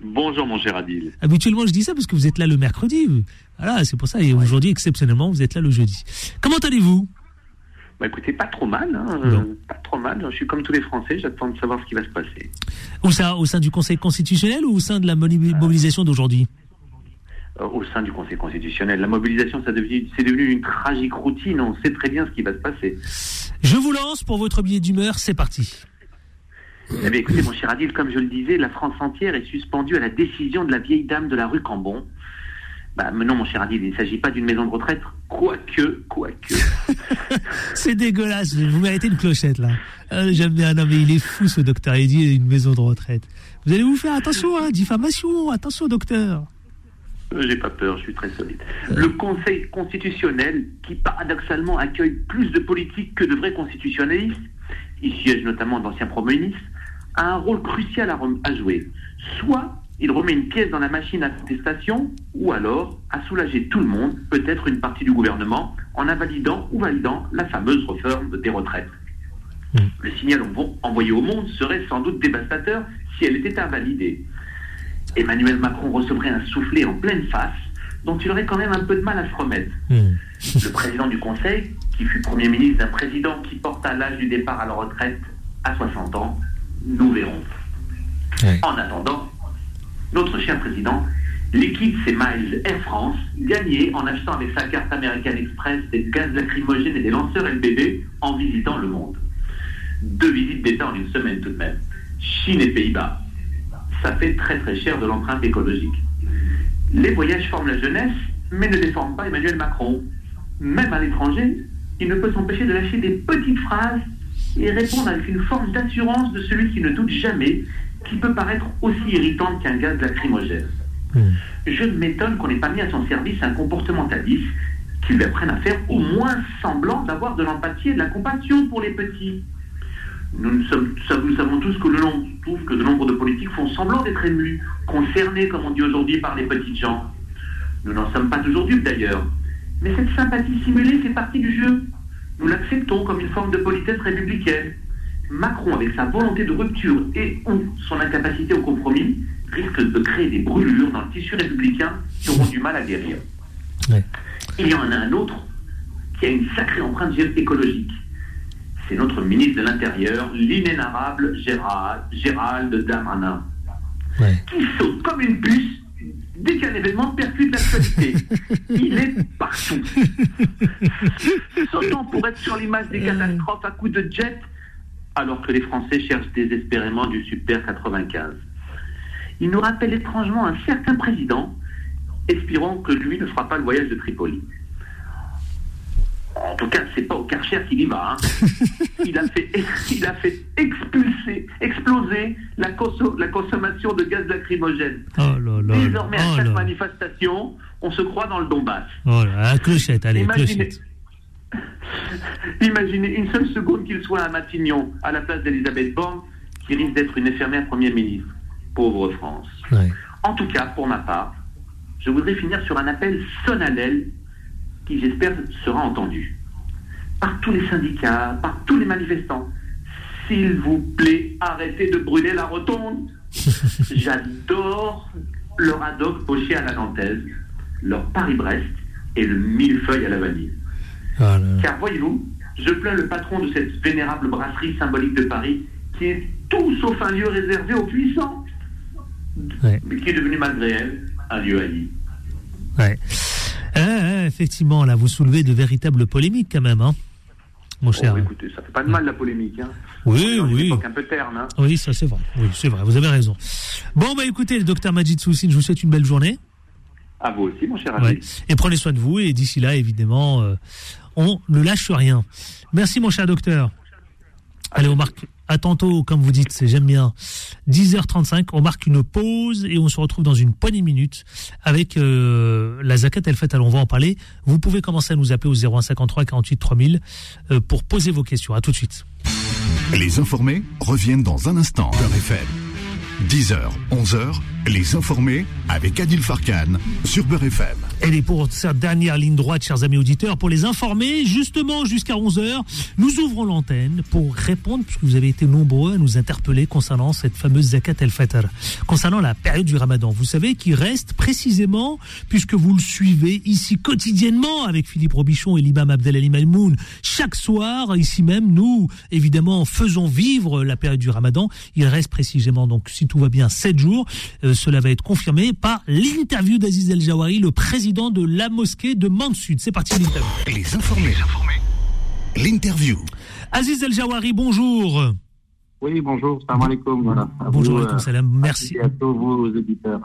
Bonjour mon cher Adil. Habituellement je dis ça parce que vous êtes là le mercredi. Voilà, c'est pour ça. Et aujourd'hui, exceptionnellement, vous êtes là le jeudi. Comment allez-vous? Bah écoutez, pas trop mal, hein, euh, pas trop mal. Je suis comme tous les Français, j'attends de savoir ce qui va se passer. Où ça, au sein du Conseil constitutionnel ou au sein de la mobilisation d'aujourd'hui? Euh, Au sein du Conseil constitutionnel. La mobilisation, c'est devenu, devenu une tragique routine. On sait très bien ce qui va se passer. Je vous lance pour votre billet d'humeur. C'est parti. Eh bien, écoutez, mon cher Adil, comme je le disais, la France entière est suspendue à la décision de la vieille dame de la rue Cambon. Bah, mais non, mon cher Adil, il ne s'agit pas d'une maison de retraite, quoique, quoique. c'est dégueulasse, vous méritez une clochette, là. Euh, j'aime bien, non, mais il est fou, ce docteur, il dit une maison de retraite. Vous allez vous faire attention, hein, diffamation, attention, docteur. Euh, j'ai pas peur, je suis très solide. Le Conseil constitutionnel, qui paradoxalement accueille plus de politiques que de vrais constitutionnalistes, il siège notamment d'anciens premiers ministres, a un rôle crucial à, jouer. Soit il remet une pièce dans la machine à contestation, ou alors à soulager tout le monde, peut-être une partie du gouvernement, en invalidant ou validant la fameuse réforme des retraites. Mm. Le signal envoyé au monde serait sans doute dévastateur si elle était invalidée. Emmanuel Macron recevrait un soufflet en pleine face, dont il aurait quand même un peu de mal à se remettre. Mm. Le président du Conseil, qui fut Premier ministre d'un président qui porta l'âge du départ à la retraite à 60 ans, nous verrons. En attendant, notre cher président liquide ses miles Air France gagnés en achetant avec sa carte American Express des gaz lacrymogènes et des lanceurs LBB en visitant le monde. Deux visites d'État en une semaine tout de même. Chine et Pays-Bas. Ça fait très très cher de l'empreinte écologique. Les voyages forment la jeunesse, mais ne déforment pas Emmanuel Macron. Même à l'étranger, il ne peut s'empêcher de lâcher des petites phrases et répondre avec une forme d'assurance de celui qui ne doute jamais, qui peut paraître aussi irritante qu'un gaz lacrymogène. Hmm. Je m'étonne qu'on n'ait pas mis à son service un comportementaliste qui lui apprenne à faire au moins semblant d'avoir de l'empathie et de la compassion pour les petits. Nous, sommes, nous savons tous que, le long, que de nombre de politiques font semblant d'être émus, concernés, comme on dit aujourd'hui, par les petites gens. Nous n'en sommes pas toujours dupes d'ailleurs. Mais cette sympathie simulée fait partie du jeu. Nous l'acceptons comme une forme de politesse républicaine. Macron, avec sa volonté de rupture et ou son incapacité au compromis, risque de créer des brûlures dans le tissu républicain qui auront du mal à guérir. Il y en a un autre qui a une sacrée empreinte écologique. C'est notre ministre de l'Intérieur, l'inénarrable Gérald, Gérald Darmanin, qui saute comme une puce dès qu'un événement percute l'actualité. Il est partout. Sautant pour être sur l'image des catastrophes à coups de jet, alors que les Français cherchent désespérément du Super 95. Il nous rappelle étrangement un certain président, espérant que lui ne fera pas le voyage de Tripoli. En tout cas, c'est pas au Karcher qu'il y va. Hein. Il a fait, il a fait expulser, exploser la, la consommation de gaz lacrymogène. Oh Désormais, à oh chaque manifestation, on se croit dans le Donbass. Oh là, clochette, allez, imaginez, clochette. imaginez une seule seconde qu'il soit à Matignon, à la place d'Elisabeth Borne, qui risque d'être une infirmière Premier ministre. Pauvre France. En tout cas, pour ma part, je voudrais finir sur un appel solennel qui, j'espère, sera entendu par tous les syndicats, par tous les manifestants. s'il vous plaît, arrêtez de brûler la rotonde. J'adore leur adoc poché à la nantaise, leur Paris-Brest et le millefeuille à la vanille. Ah Car voyez-vous, je plains le patron de cette vénérable brasserie symbolique de Paris, qui est tout sauf un lieu réservé aux puissants, Ouais. mais qui est devenu malgré elle un lieu haï. Ouais. Euh, effectivement, là, vous soulevez de véritables polémiques quand même, hein, mon cher. Oh, écoutez, ça fait pas de mal la polémique. Hein. Oui, oui. un peu terne. Hein. Oui, ça c'est vrai. Oui, c'est vrai. Vous avez raison. Bon, bah écoutez, le docteur Majid Soussine, je vous souhaite une belle journée. À vous aussi, mon cher Ouais. ami. Et prenez soin de vous. Et d'ici là, évidemment, euh, on ne lâche rien. Merci, mon cher docteur. Allez, on marque. À tantôt, comme vous dites, c'est j'aime bien. 10h35, on marque une pause et on se retrouve dans une poignée de minutes avec euh, la zakat El Fat. Alors, on va en parler. Vous pouvez commencer à nous appeler au 0153 48 3000 euh, pour poser vos questions. À tout de suite. Les informés reviennent dans un instant. FM. 10h, 11h, les informés avec Adil Farkan sur Beurre FM. Elle est pour cette dernière ligne droite, chers amis auditeurs, pour les informer, justement jusqu'à 11h, nous ouvrons l'antenne pour répondre, puisque vous avez été nombreux à nous interpeller concernant cette fameuse Zakat el-Fitr, concernant la période du ramadan. Vous savez qu'il reste précisément, puisque vous le suivez ici quotidiennement avec Philippe Robichon et l'imam Abdelali Malmoun, chaque soir, ici même, nous, évidemment, faisons vivre la période du ramadan. Il reste précisément, donc, si tout va bien, 7 jours. Euh, cela va être confirmé par l'interview d'Aziz El-Jawari, le président de la mosquée de Mande-Sud. C'est parti l'interview. Les informés. L'interview. Aziz El-Jawari, bonjour. Oui, bonjour, salam alaikum. Voilà. À Bonjour, vous, euh, salam. Merci. À tous vos auditeurs.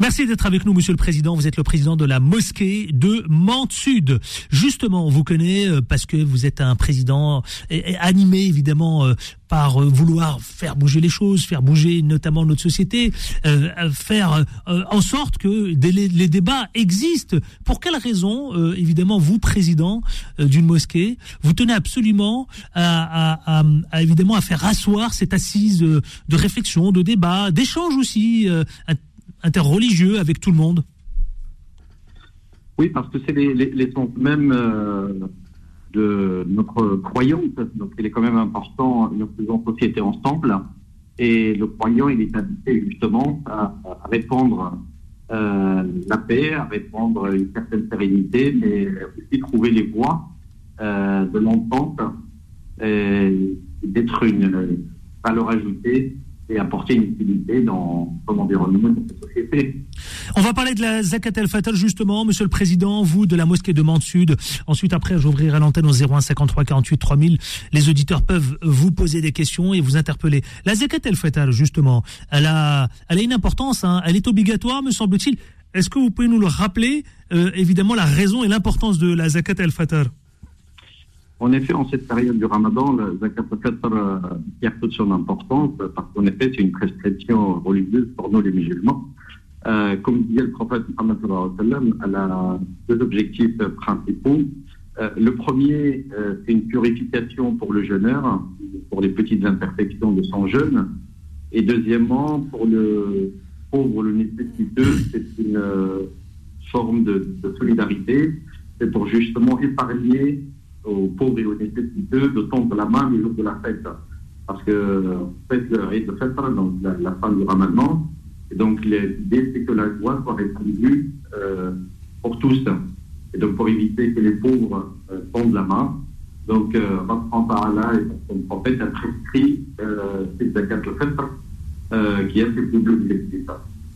Merci d'être avec nous, Monsieur le Président. Vous êtes le président de la mosquée de Mande-Sud. Justement, on vous connaît euh, parce que vous êtes un président euh, animé, évidemment, par euh, vouloir faire bouger les choses, faire bouger notamment notre société, euh, euh, faire en sorte que les, débats existent. Pour quelle raison, évidemment, vous, président d'une mosquée, vous tenez absolument à, à- faire asseoir cette assise de réflexion, de débat, d'échange aussi in- interreligieux avec tout le monde? Oui, parce que c'est les, les, même de notre croyance. Donc, il est quand même important, nous faisons société ensemble. Et le croyant, il est habité justement à, répandre euh, la paix, à répandre une certaine sérénité, mais aussi trouver les voies euh, de l'entente d'être une valeur ajoutée et apporter une utilité dans dans sa société. On va parler de la Zakat el-Fitr justement, Monsieur le Président, vous de la mosquée de Mande Sud. Ensuite, après, j'ouvrirai l'antenne au 01 53 48 3000. Les auditeurs peuvent vous poser des questions et vous interpeller. La Zakat el-Fitr, justement, elle a, elle a une importance. hein. Elle est obligatoire, me semble-t-il. Est-ce que vous pouvez nous le rappeler, euh, évidemment, la raison et l'importance de la Zakat el-Fitr En effet, en cette période du ramadan, le zakat al-fitr euh, perd toute son importance euh, parce qu'en effet, c'est une prescription religieuse pour nous les musulmans. Euh, comme disait le prophète sallam, elle a deux objectifs euh, principaux. Euh, le premier, euh, c'est une purification pour le jeûneur, pour les petites imperfections de son jeûne. Et deuxièmement, pour le pauvre, le nécessiteux, c'est une forme de, de solidarité. C'est pour justement épargner aux pauvres et aux nécessiteux de tendre la main les jours de la fête. Parce que, fait, le Eid al-Fitr, donc la, la fin du ramadan, et donc l'idée c'est que la joie soit répandue euh, pour tous. Et donc pour éviter que les pauvres euh, tendent la main, donc euh, Allah Ta'ala et son prophète a prescrit cette zakat al-Fitr euh, qui a ces doubles objectifs.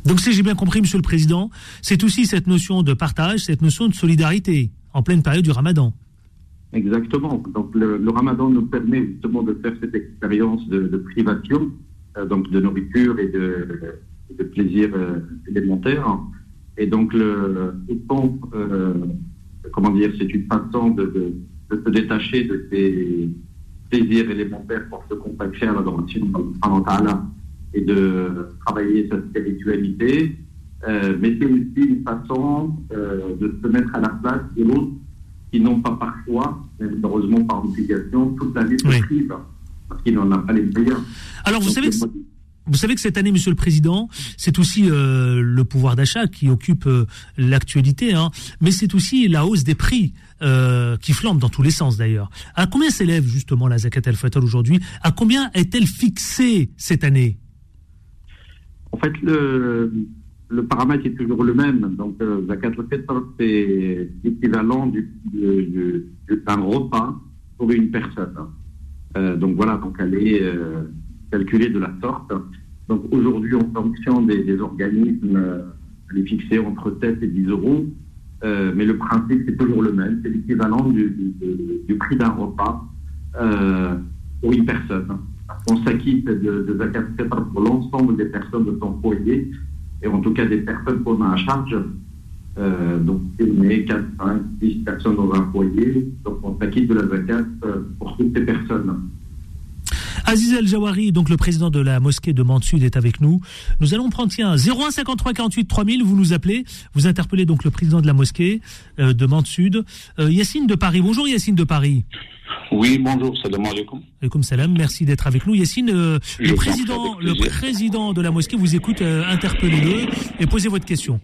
Donc, si j'ai bien compris, Monsieur le Président, c'est aussi cette notion de partage, cette notion de solidarité en pleine période du Ramadan. Exactement. Donc le, ramadan nous permet justement de faire cette expérience de, privation, euh, donc de nourriture et de, de plaisir euh, élémentaire. Et donc le, temps, euh, comment dire, c'est une façon de, se détacher de ces plaisirs élémentaires pour se consacrer à l'adoration d'Allah et de travailler sa spiritualité. Mais c'est aussi une façon de se mettre à la place de l'autre qui n'ont pas par choix, mais malheureusement par obligation, toute la vie se Oui. privent, parce qu'ils n'en ont pas les moyens. Alors, vous Donc, savez que vous savez que cette année, Monsieur le Président, c'est aussi euh, le pouvoir d'achat qui occupe euh, l'actualité, hein, mais c'est aussi la hausse des prix euh, qui flambe dans tous les sens d'ailleurs. À combien s'élève justement la zakat al-fitr aujourd'hui? À combien est-elle fixée cette année? En fait, le, le paramètre est toujours le même. Donc, euh, zakat al-fitr, c'est l'équivalent du, du- du- d'un repas pour une personne. Euh, donc voilà, donc elle est euh, calculée de la sorte. Donc aujourd'hui, en fonction des, organismes, euh, elle est fixée entre 7 et 10 euros. Mais le principe, c'est toujours le même. C'est l'équivalent du, prix d'un repas pour une personne. On s'acquitte de, de zakat al-fitr pour l'ensemble des personnes de son foyer, et en tout cas des personnes qu'on a à charge. Euh, donc, on est 4, 5, 10 personnes dans un foyer, donc on s'acquitte de la zakat euh, pour toutes ces personnes. Aziz El Jawari, donc le président de la mosquée de Mande Sud, est avec nous. Nous allons prendre tiens 01 53 48 3000. Vous nous appelez, vous interpellez donc le président de la mosquée euh, de Mande Sud, Euh, Yacine de Paris. Bonjour Yacine de Paris. Oui, bonjour, salam alaikum. Alaikum salam, merci d'être avec nous. Yacine, euh, le président, le président de la mosquée vous écoute. euh, Interpellez-le et posez votre question.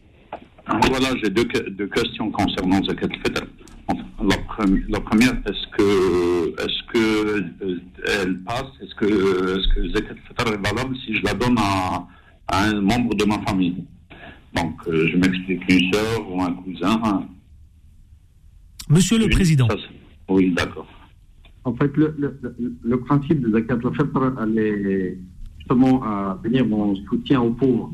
Voilà, j'ai deux, que- deux questions concernant Zakat al-Fitr. La, premi- la première, est-ce que, est-ce que euh, elle passe, est-ce que, est-ce que Zakat est valable si je la donne à, à un membre de ma famille? Donc, euh, je m'explique, une sœur ou un cousin. hein. Monsieur le Oui, président. ça, oui, d'accord. En fait, le, le, le- le principe de zakat al-fitr, elle est justement à venir en soutien aux pauvres.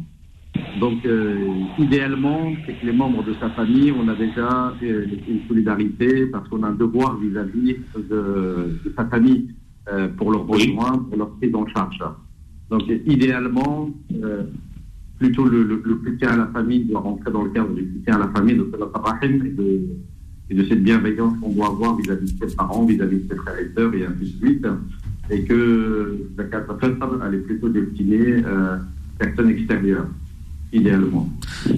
Donc, euh, idéalement, c'est que les membres de sa famille, on a déjà euh, une solidarité parce qu'on a un devoir vis-à-vis de, de sa famille euh, pour leurs Oui. besoins, pour leur prise en charge. Donc, idéalement, plutôt le, le, le soutien à la famille doit rentrer dans le cadre du soutien à la famille de Salat et de, et de cette bienveillance qu'on doit avoir vis-à-vis de ses parents, vis-à-vis de ses frères et sœurs, et ainsi de suite. Et que la carte elle est plutôt destinée aux personnes extérieures, idéalement.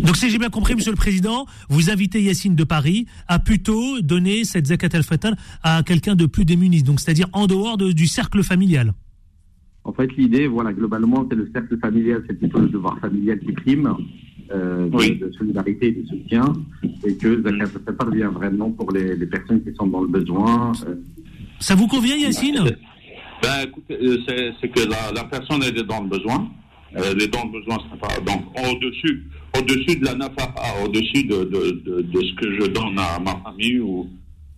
Donc si j'ai bien compris, Monsieur le Président, vous invitez Yacine de Paris à plutôt donner cette zakat al-fitr à quelqu'un de plus démuni, donc c'est-à-dire en dehors de- du cercle familial. En fait, l'idée, voilà, globalement, c'est le cercle familial, c'est plutôt le devoir familial qui prime, euh, de, Oui. de solidarité et de soutien, et que Zakat al-Fitr vient vraiment pour les, les personnes qui sont dans le besoin. euh, Ça vous convient, Yacine? Ben, écoutez, euh, c'est, que la, la personne est dans le besoin. Elle est dans le besoin, c'est pas donc au-dessus, au-dessus de la nafaqa, au-dessus de, de, de, de ce que je donne à ma famille ou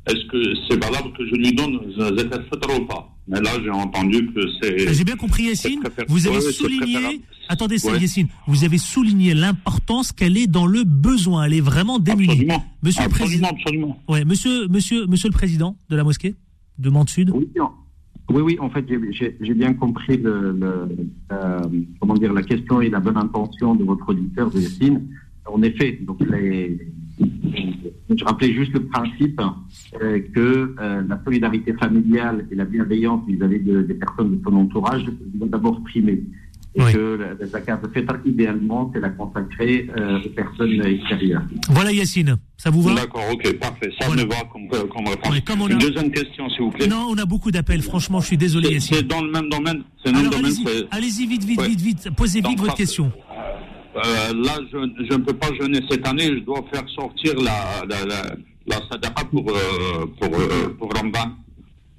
est-ce que c'est valable que je lui donne zakat al-fitr ou pas? Mais là, j'ai entendu que c'est. J'ai bien compris, Yacine. Vous avez Ouais, souligné, attendez ça, Ouais. Yacine, vous avez souligné l'importance qu'elle est dans le besoin. Elle est vraiment démunie. Absolument. Monsieur le absolument, Président. absolument. Ouais, monsieur, monsieur, monsieur le Président de la mosquée de Mande Sud. Oui, non. Oui, oui, en fait, j'ai- bien compris le, le- euh, comment dire, la question et la bonne intention de votre auditeur, de Yacine. En effet, donc les, je rappelais juste le principe euh, que euh, la solidarité familiale et la bienveillance vis-à-vis de- des personnes de son entourage doit d'abord primer. Et Oui. que la, zakat al-fitr, idéalement, c'est la consacrer euh, aux personnes extérieures. Voilà, Yacine. Ça vous va? D'accord, ok, parfait. Ça Voilà. me va comme, euh, comme réponse. Ouais, comme on a- Une deuxième question, s'il vous plaît. Non, on a beaucoup d'appels. Franchement, je suis désolé, C'est, Yacine. c'est dans le même domaine. C'est dans le Alors domaine. allez-y, vite, vite, Ouais. vite, vite. Posez vite votre question. Euh, là, je, je ne peux pas jeûner cette année. Je dois faire sortir la, la, la, la sadaqa pour, euh, pour, euh, pour Ramadan.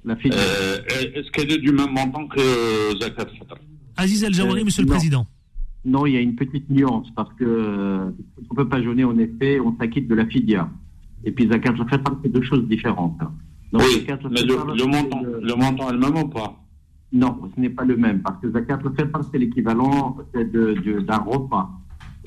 La fille, Euh, est-ce qu'elle est du même montant que Zakat al-Fitr Aziz El Jawari, Euh, monsieur le non. Président. Non, il y a une petite nuance parce que euh, on peut pas jeûner en effet, on s'acquitte de la fidia. Et puis zakat al-fitr, c'est deux choses différentes. Donc, Oui, zakat mais le, montant, le- le montant est le même ou pas? Non, ce n'est pas le même parce que zakat al-fitr, c'est l'équivalent d'un repas.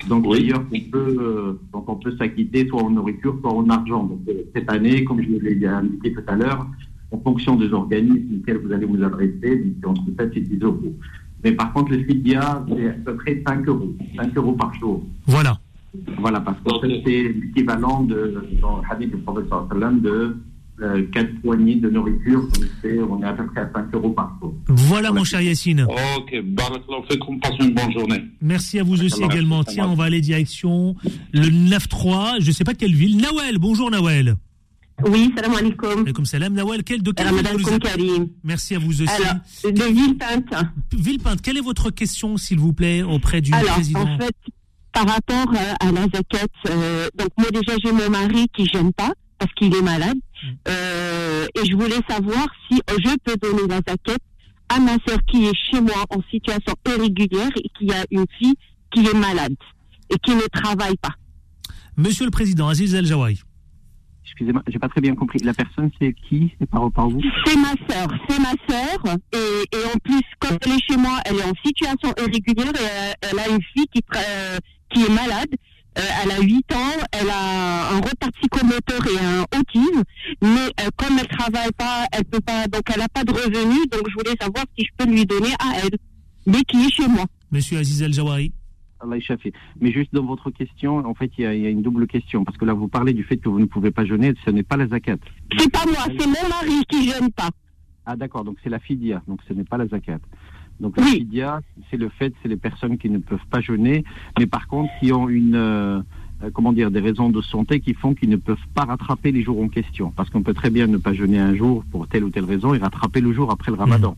Donc Oui. d'ailleurs, on peut, euh, donc on peut s'acquitter soit en nourriture, soit en argent. Donc euh, cette année, comme je l'ai indiqué tout à l'heure, en fonction des organismes auxquels vous allez vous adresser, donc entre 7 et 10 euros. Mais par contre, le fidia, c'est à peu près 5 euros, 5 euros par jour. Voilà. Voilà, parce fait, c'est l'équivalent de, dans le hadith du sallam, de euh, 4 poignées de nourriture. On est à peu près à 5 euros par jour. Voilà, mon cher Yacine. Ok, barakallahu fikum, passez une bonne journée. Merci à vous aussi également. Tiens, on va aller direction le 9-3. Je sais pas quelle ville. Nawel, bonjour Nawel. Oui, salam alaikum. Alaikum salam. Nawal, quel, de quelle ville. Merci à vous aussi. Alors, de Villepinte. Villepinte, quelle est votre question, s'il vous plaît, auprès du Alors, président en fait, par rapport euh, à la zakat, euh, donc moi déjà j'ai mon mari qui gêne pas parce qu'il est malade. Mm. Euh, et je voulais savoir si je peux donner la zakat à ma sœur qui est chez moi en situation irrégulière et qui a une fille qui est malade et qui ne travaille pas. Monsieur le Président, Aziz El Jawaï. Excusez-moi, j'ai pas très bien compris. La personne, c'est qui? C'est par, par vous? C'est ma sœur, c'est ma sœur. Et, et en plus, quand elle est chez moi, elle est en situation irrégulière et euh, elle a une fille qui, euh, qui est malade. Euh, elle a 8 ans, elle a un retard psychomoteur et un autisme, mais euh, comme elle travaille pas, elle peut pas, donc elle n'a pas de revenus, donc je voulais savoir si je peux lui donner à elle, mais qui est chez moi. Monsieur Aziz El Jawaï. Mais juste dans votre question, en fait, il y, a, il y a une double question. Parce que là, vous parlez du fait que vous ne pouvez pas jeûner, ce n'est pas la zakat. C'est pas moi, c'est mon mari qui jeûne pas. Ah d'accord, donc c'est la fidia, donc ce n'est pas la zakat. Donc la Oui. fidia, c'est le fait, c'est les personnes qui ne peuvent pas jeûner, mais par contre qui ont une, euh, euh, comment dire, des raisons de santé qui font qu'ils ne peuvent pas rattraper les jours en question. Parce qu'on peut très bien ne pas jeûner un jour pour telle ou telle raison et rattraper le jour après le ramadan.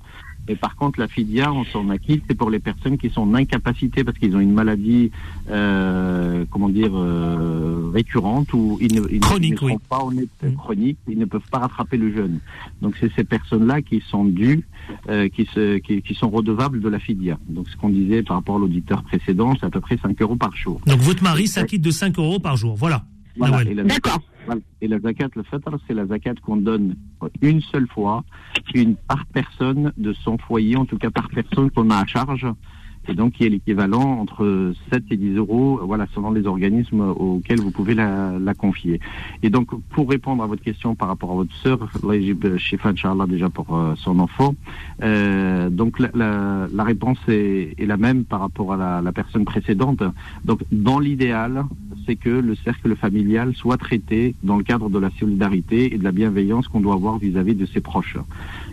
Et par contre, la fidia, on s'en acquitte, c'est pour les personnes qui sont en incapacité parce qu'ils ont une maladie, euh, comment dire, euh, récurrente ou ils ne, ils ne- Chronique, ils ne sont oui. pas honnêtes, Mm. chroniques, ils ne peuvent pas rattraper le jeûne. Donc c'est ces personnes-là qui sont dues, euh, qui, se, qui, qui sont redevables de la fidia. Donc ce qu'on disait par rapport à l'auditeur précédent, c'est à peu près 5 euros par jour. Donc votre mari s'acquitte de 5 euros par jour. Voilà. D'accord. Et la zakat, le fitr, c'est la zakat qu'on donne une seule fois, une par personne de son foyer, en tout cas par personne qu'on a à charge, et donc qui est l'équivalent entre 7 et 10 euros, voilà, selon les organismes auxquels vous pouvez la, la confier. Et donc, pour répondre à votre question par rapport à votre sœur, Allah yajib shifa, Inch'Allah, déjà pour euh, son enfant, euh, donc la, la, la réponse est, est la même par rapport à la, la personne précédente. Donc, dans l'idéal, c'est que le cercle familial soit traité dans le cadre de la solidarité et de la bienveillance qu'on doit avoir vis-à-vis de ses proches.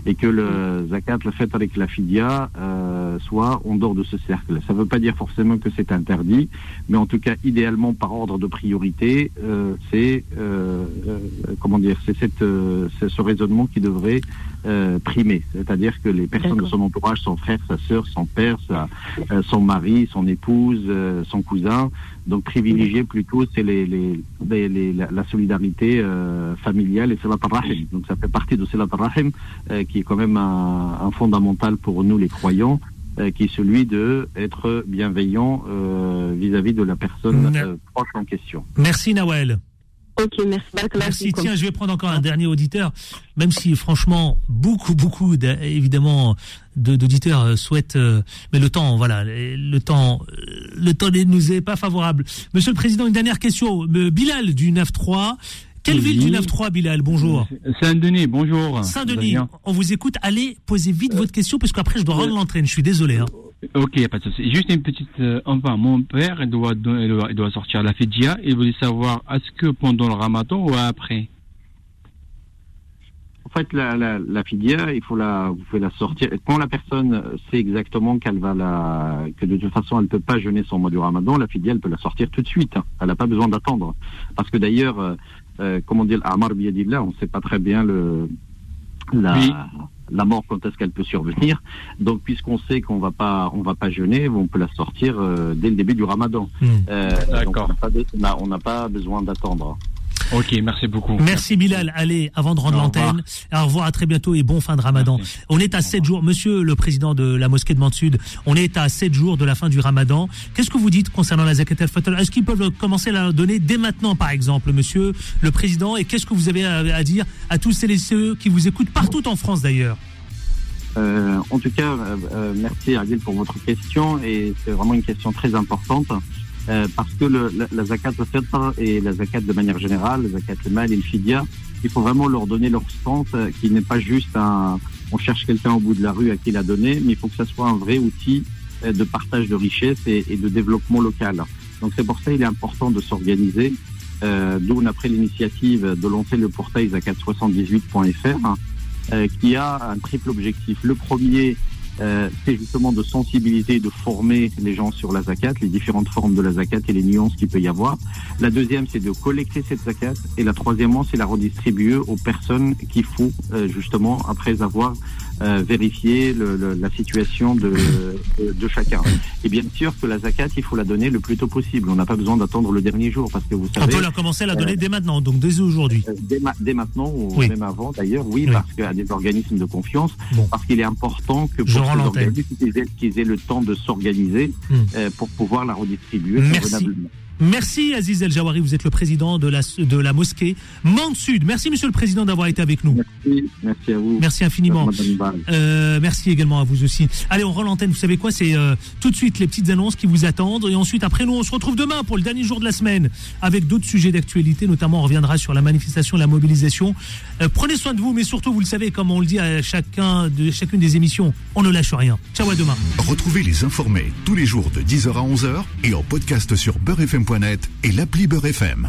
Et que le zakat, le fait avec la fidia, euh, soit en dehors de ce cercle. Ça ne veut pas dire forcément que c'est interdit, mais en tout cas, idéalement, par ordre de priorité, euh, c'est euh, euh, comment dire, c'est euh, c'est ce raisonnement qui devrait euh, primer. C'est-à-dire que les personnes de son entourage, son frère, sa sœur, son père, sa, euh, son mari, son épouse, euh, son cousin, donc privilégier plutôt c'est les, les, les- les- la, la solidarité euh, familiale et Salat al-Rahim. Donc ça fait partie de Salat al-Rahim euh, qui est quand même un, un fondamental pour nous les croyants, euh, qui est celui de être bienveillant euh, vis-à-vis de la personne Ne- euh, proche en question. Merci Nawel. Ok, merci. Merci. Tiens, je vais prendre encore un dernier auditeur, même si franchement, beaucoup, beaucoup, évidemment, de- d'auditeurs euh, souhaitent, euh, mais le temps, voilà, le temps, euh, le temps ne nous est pas favorable. Monsieur le Président, une dernière question. Euh, Bilal du 9-3. Quelle Oui. ville du 9-3, Bilal? Bonjour. Saint-Denis, bonjour. Saint-Denis, on vous écoute. Allez, posez vite votre question, parce qu'après, je dois rendre l'entraîne. Je suis désolé. hein. Ok, pas de souci. Juste une petite. euh, enfin, mon père il doit, il doit, il doit sortir la fidia. Il voulait savoir est-ce que pendant le ramadan ou après? En fait, la, la, la fidia, il faut la, vous pouvez la sortir. Quand la personne sait exactement qu'elle va la, que de toute façon elle peut pas jeûner son mois du Ramadan, la fidia, elle peut la sortir tout de suite. hein. Elle n'a pas besoin d'attendre. Parce que d'ailleurs, euh, euh, comment dire, Amar Biyadillah, on ne sait pas très bien le, la, Oui. La mort quand est-ce qu'elle peut survenir. Donc, puisqu'on sait qu'on va pas, on va pas jeûner, on peut la sortir euh, dès le début du Ramadan. Euh, D'accord. n'a pas On n'a pas besoin d'attendre. Ok, merci beaucoup. Merci Bilal. Allez, avant de rendre l'antenne, au revoir, à très bientôt et bon fin de Ramadan. Merci. On est à 7 jours, monsieur le président de la mosquée de Mande-Sud, on est à 7 jours de la fin du Ramadan. Qu'est-ce que vous dites concernant la zakat al-fitr Est-ce qu'ils peuvent commencer à la donner dès maintenant, par exemple, monsieur le président? Et qu'est-ce que vous avez à, à dire à tous celles et ceux qui vous écoutent partout en France d'ailleurs? Euh, en tout cas, euh, euh, merci Adil pour votre question et c'est vraiment une question très importante euh, parce que le, la, la zakat al-fitr et la zakat de manière générale, la zakat al-mal et le fidia, il faut vraiment leur donner leur sens euh, qui n'est pas juste un, on cherche quelqu'un au bout de la rue à qui la donner, mais il faut que ça soit un vrai outil euh, de partage de richesse et, et de développement local. Donc c'est pour ça qu'il est important de s'organiser. D'où on a pris l'initiative de lancer le portail zakat78.fr euh, qui a un triple objectif. Le premier, euh, c'est justement de sensibiliser, de former les gens sur la zakat, les différentes formes de la zakat et les nuances qu'il peut y avoir. La deuxième, c'est de collecter cette zakat. Et la troisièmement, c'est la redistribuer aux personnes qu'il faut, euh, justement, après avoir euh, vérifié le, le, la situation de, de, de, chacun. Et bien sûr que la zakat, il faut la donner le plus tôt possible. On n'a pas besoin d'attendre le dernier jour parce que vous savez. On peut la commencer à la donner dès maintenant, donc dès aujourd'hui. Dès, ma, dès, maintenant ou oui. même avant d'ailleurs, oui, oui. parce qu'il y a des organismes de confiance, bon. parce qu'il est important que pour qu'ils aient, qu aient, le temps de s'organiser hmm. euh, pour pouvoir la redistribuer Merci. Merci Aziz El Jawari, vous êtes le président de la, de la mosquée Mande Sud. Merci Monsieur le Président d'avoir été avec nous. Merci, merci à vous. Merci infiniment. Euh, merci également à vous aussi. Allez, on rend l'antenne. Vous savez quoi C'est euh, tout de suite les petites annonces qui vous attendent. Et ensuite, après nous, on se retrouve demain pour le dernier jour de la semaine avec d'autres sujets d'actualité. Notamment, on reviendra sur la manifestation, la mobilisation. Euh, prenez soin de vous, mais surtout, vous le savez, comme on le dit à chacun de, chacune des émissions, on ne lâche rien. Ciao à demain. Retrouvez les informés tous les jours de 10h à 11h et en podcast sur et l'appli Beurre FM.